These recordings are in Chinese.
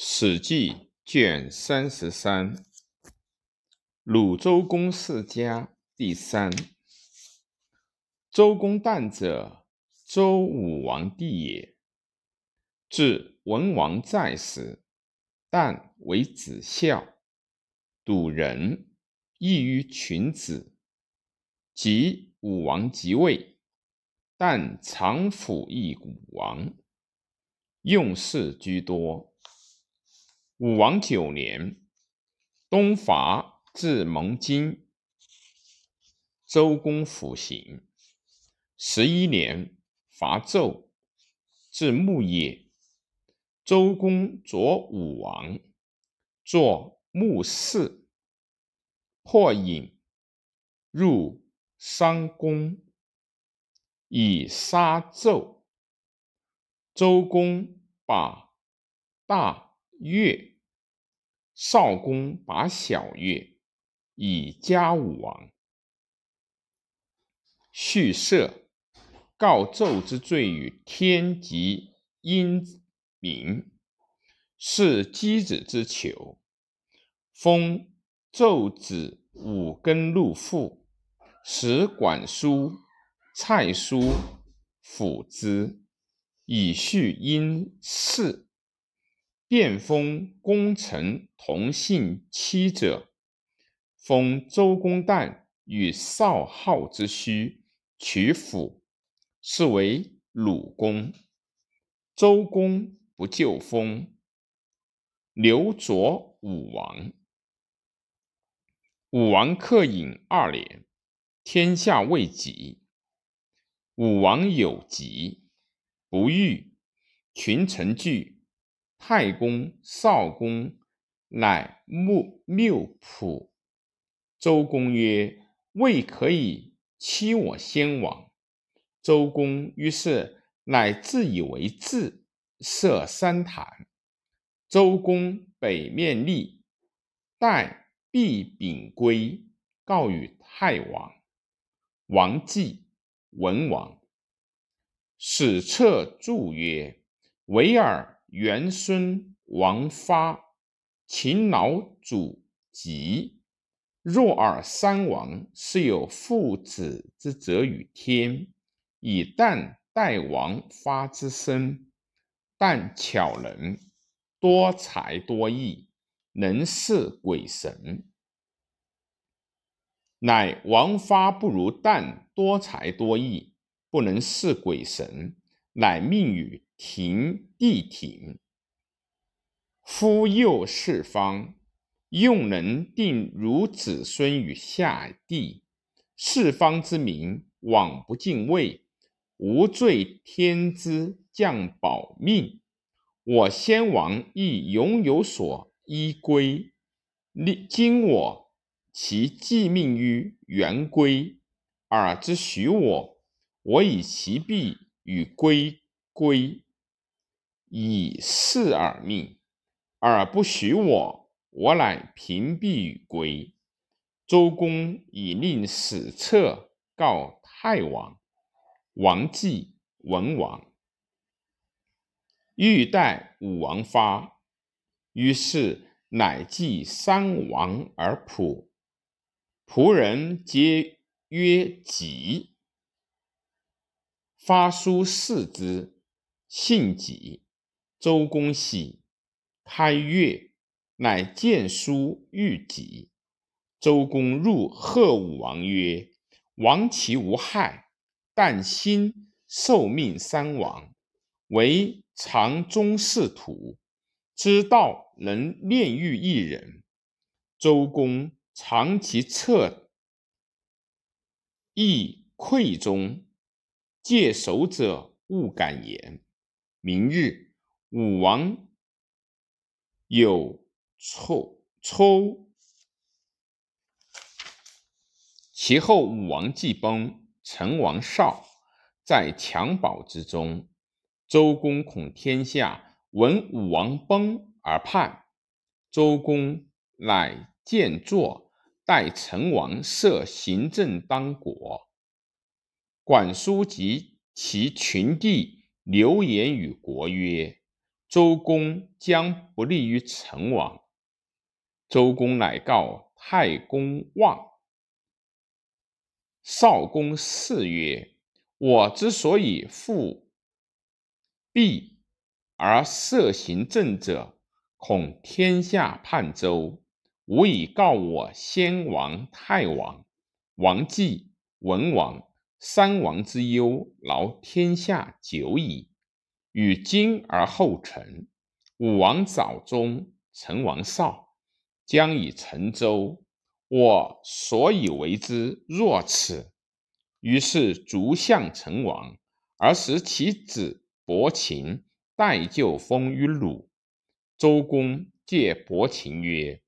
史记》卷三十三，鲁周公世家第三。周公旦者，周武王弟也。至文王在时，旦为子孝，笃仁，异于群子。及武王即位，旦常辅议武王，用事居多。武王九年，东伐至蒙津，周公辅行。十一年，伐纣，至牧野，周公佐武王，作牧士，破饮，入商宫，以杀纣。周公把大。越少公把小越，以加武王。续射告纣之罪于天及阴民，是箕子之求，封纣子五根禄父，使管叔、蔡叔辅之，以续阴事。变封功臣同姓妻者，封周公旦与少昊之胥取府，是为鲁公。周公不就封，刘佐武王。武王克隐二年，天下未及，武王有疾，不愈，群臣惧。太公、少公乃穆谬仆。周公曰：“未可以欺我先王。”周公于是乃自以为智，设三坛。周公北面立，待毕秉归，告与太王。王祭，文王。史册注曰：“维尔。”元孙王发，秦老祖疾。若尔三王是有父子之责于天，以旦代王发之身。但巧能，多才多艺，能事鬼神。乃王发不如旦多才多艺，不能事鬼神，乃命于。庭地庭，夫幼四方，用能定如子孙于下地。四方之民，往不敬畏，无罪天之降保命。我先王亦永有所依归。今我其既命于元归，尔之许我，我以其必与归归。以示耳命，而不许我，我乃屏蔽与归。周公以令史册告太王，王祭文王，欲待武王发，于是乃祭三王而仆，仆人皆曰己。发书视之，信己。周公喜，开阅，乃见书欲己。周公入贺武王曰：“王其无害，但心受命三王，为长宗室土，知道能炼狱一人。”周公藏其策，亦愧中，戒守者勿敢言。明日。武王有抽抽，其后武王既崩，成王少在襁褓之中。周公恐天下闻武王崩而叛，周公乃建作，代成王设行政当国。管叔及其群弟流言于国曰。周公将不利于成王。周公乃告太公望。少公嗣曰：“我之所以复辟而设行政者，恐天下叛周，吾以告我先王、太王、王继、文王三王之忧，劳天下久矣。与今而后成，武王早终，成王少，将以成周。”我所以为之若此，于是逐相成王，而使其子伯禽代就封于鲁。周公借伯禽曰：“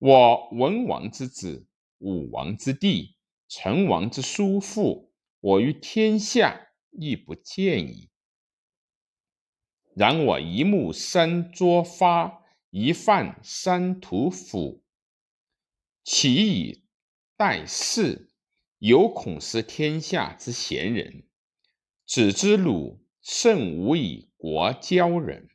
我文王之子，武王之弟，成王之叔父，我于天下亦不见矣。然我一木三桌发，一饭三屠斧。”其以待事，犹恐失天下之贤人。子之鲁，甚无以国交人。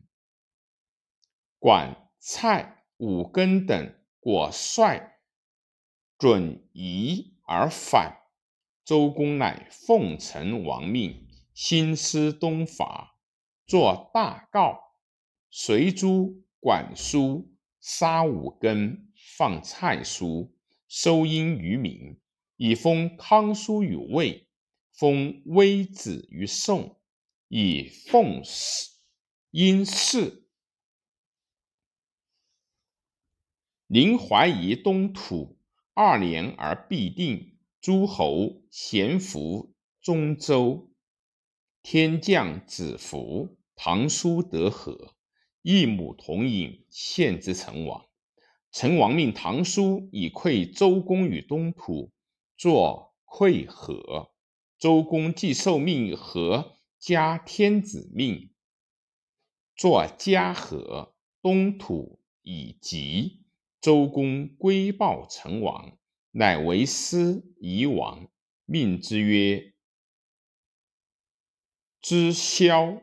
管蔡、武庚等果率准夷而反，周公乃奉成王命，兴师东伐，作大告，随诸管叔，杀武庚。放蔡叔，收殷于民，以封康叔于魏，封微子于宋，以奉殷氏。临淮夷东土二年而必定，诸侯咸服中州。天降子服，唐叔得和，一母同饮，献之成王。成王命唐叔以馈周公于东土，作馈和。周公既受命和，加天子命，作嘉和。东土以吉。周公归报成王，乃为师夷王，命之曰：“知萧。”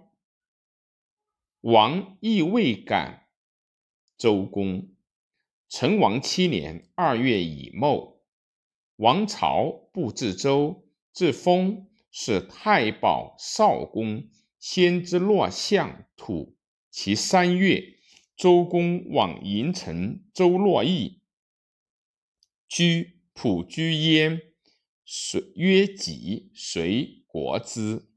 王亦未敢。周公。成王七年二月乙卯，王朝不至周，至封，是太保少公，先之洛相土。其三月，周公往迎城周洛邑，居普居焉，随曰己，随国之。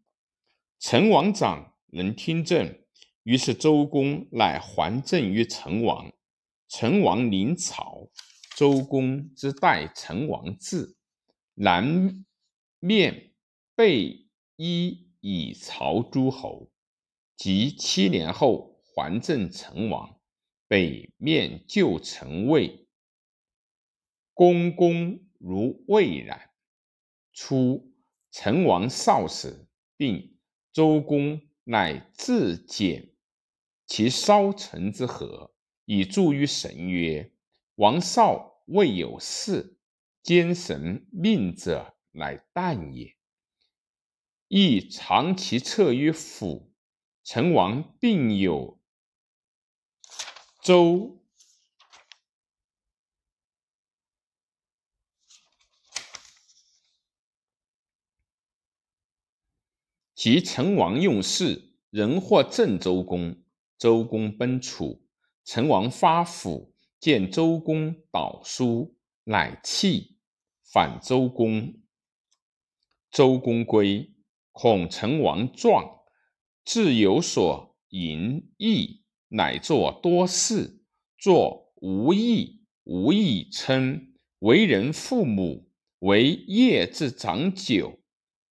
成王长能听政，于是周公乃还政于成王。成王临朝，周公之代成王制，南面备衣以朝诸侯。及七年后还政成王，北面就成魏。公公如未然。初，成王少时病，周公乃自简其烧成之河。以助于神曰：“王少未有事，兼神命者，乃旦也。亦长其策于府。成王并有周，及成王用事，人或郑周公，周公奔楚。”成王发府，见周公导书，乃弃，反周公。周公归，恐成王壮，自有所淫逸，乃作多事，作无义，无义称为人父母，为业之长久，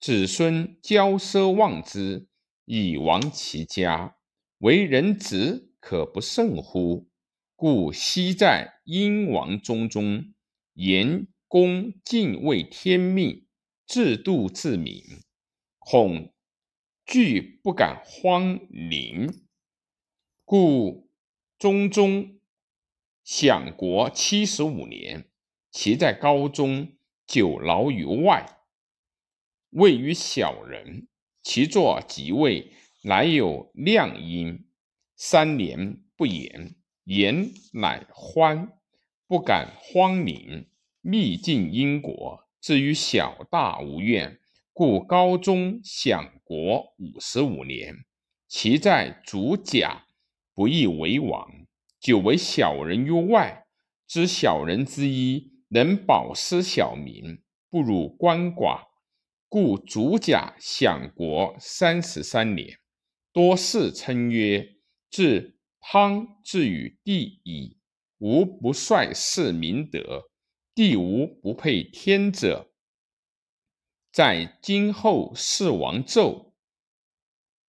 子孙骄奢忘之，以亡其家，为人子。可不慎乎？故昔在殷王中中，言公敬畏天命，自度自明，恐惧不敢荒陵，故中中享国七十五年。其在高中久劳于外，位于小人。其作即位，乃有亮音。三年不言，言乃欢，不敢荒宁，秘尽因果。至于小大无怨，故高宗享国五十五年，其在主甲，不亦为王。久为小人于外，知小人之一，能保私小民，不辱官寡，故主甲享国三十三年。多士称曰：“自汤至于帝矣，无不率士明德，帝无不配天者。在今后世王纣，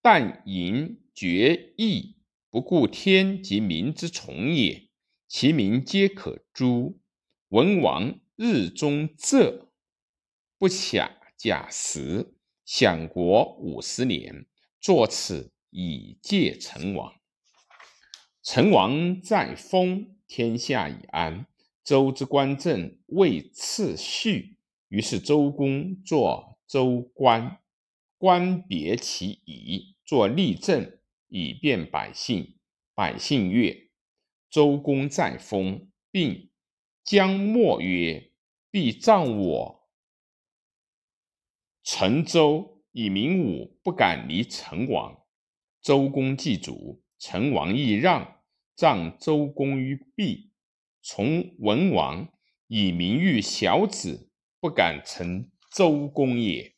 但淫绝义。”不顾天及民之从也，其民皆可诛。文王日中仄，不暇假时，享国五十年，作此以戒成王。成王在封，天下已安。周之官政未次序，于是周公作周官，官别其仪，作立政。以便百姓，百姓悦。周公在封，并将莫曰：“必葬我成周，以明武不敢离成王。”周公祭祖，成王亦让，葬周公于毕。从文王以明誉小子，不敢成周公也。